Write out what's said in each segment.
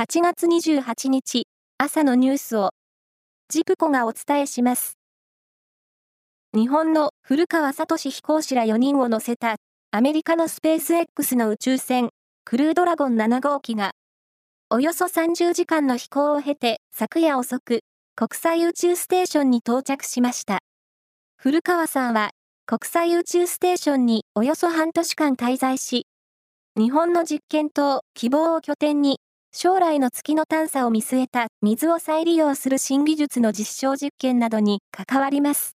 8月28日朝のニュースをジプコがお伝えします。日本の古川聡飛行士ら4人を乗せたアメリカのスペース X の宇宙船クルードラゴン7号機がおよそ30時間の飛行を経て昨夜遅く国際宇宙ステーションに到着しました。古川さんは国際宇宙ステーションにおよそ半年間滞在し、日本の実験棟希望を拠点に将来の月の探査を見据えた水を再利用する新技術の実証実験などに関わります。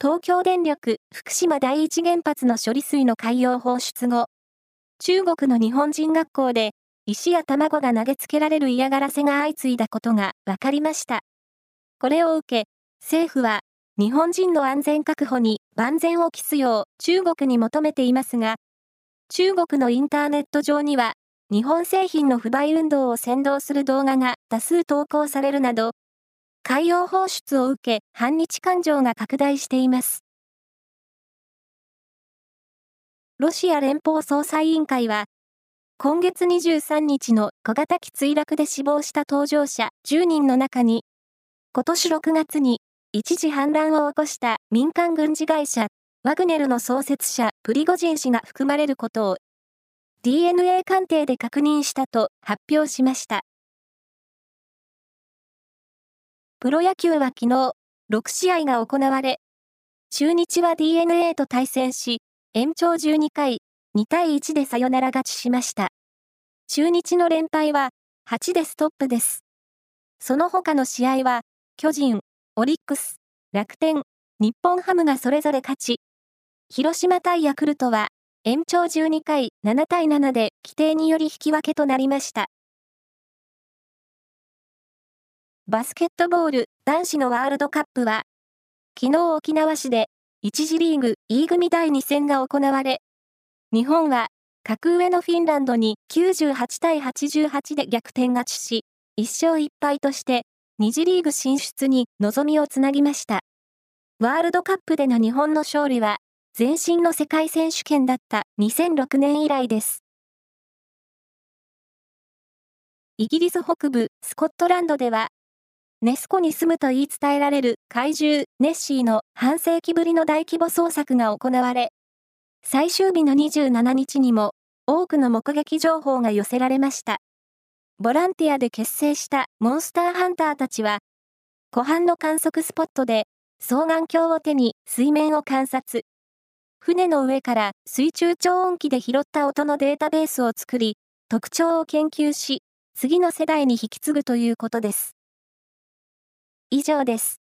東京電力福島第一原発の処理水の海洋放出後、中国の日本人学校で石や卵が投げつけられる嫌がらせが相次いだことが分かりました。これを受け、政府は日本人の安全確保に万全を期すよう中国に求めていますが、中国のインターネット上には、日本製品の不買運動を先導する動画が多数投稿されるなど、海洋放出を受け反日感情が拡大しています。ロシア連邦捜査委員会は、今月23日の小型機墜落で死亡した搭乗者10人の中に、今年6月に一時反乱を起こした民間軍事会社、ワグネルの創設者、プリゴジン氏が含まれることを、DNA 鑑定で確認したと発表しました。プロ野球は昨日、6試合が行われ、中日は DNA と対戦し、延長12回、2対1でサヨナラ勝ちしました。中日の連敗は8でストップです。その他の試合は、巨人、オリックス、楽天、日本ハムがそれぞれ勝ち、広島対ヤクルトは延長12回7対7で規定により引き分けとなりました。バスケットボール男子のワールドカップは、昨日沖縄市で1次リーグ E 組第2戦が行われ、日本は格上のフィンランドに98対88で逆転勝ちし、1勝1敗として2次リーグ進出に望みをつなぎました。ワールドカップでの日本の勝利は、前身の世界選手権だった2006年以来です。イギリス北部スコットランドでは、ネス湖に住むと言い伝えられる怪獣ネッシーの半世紀ぶりの大規模捜索が行われ、最終日の27日にも多くの目撃情報が寄せられました。ボランティアで結成したモンスターハンターたちは、湖畔の観測スポットで双眼鏡を手に水面を観察。船の上から水中超音機で拾った音のデータベースを作り、特徴を研究し、次の世代に引き継ぐということです。以上です。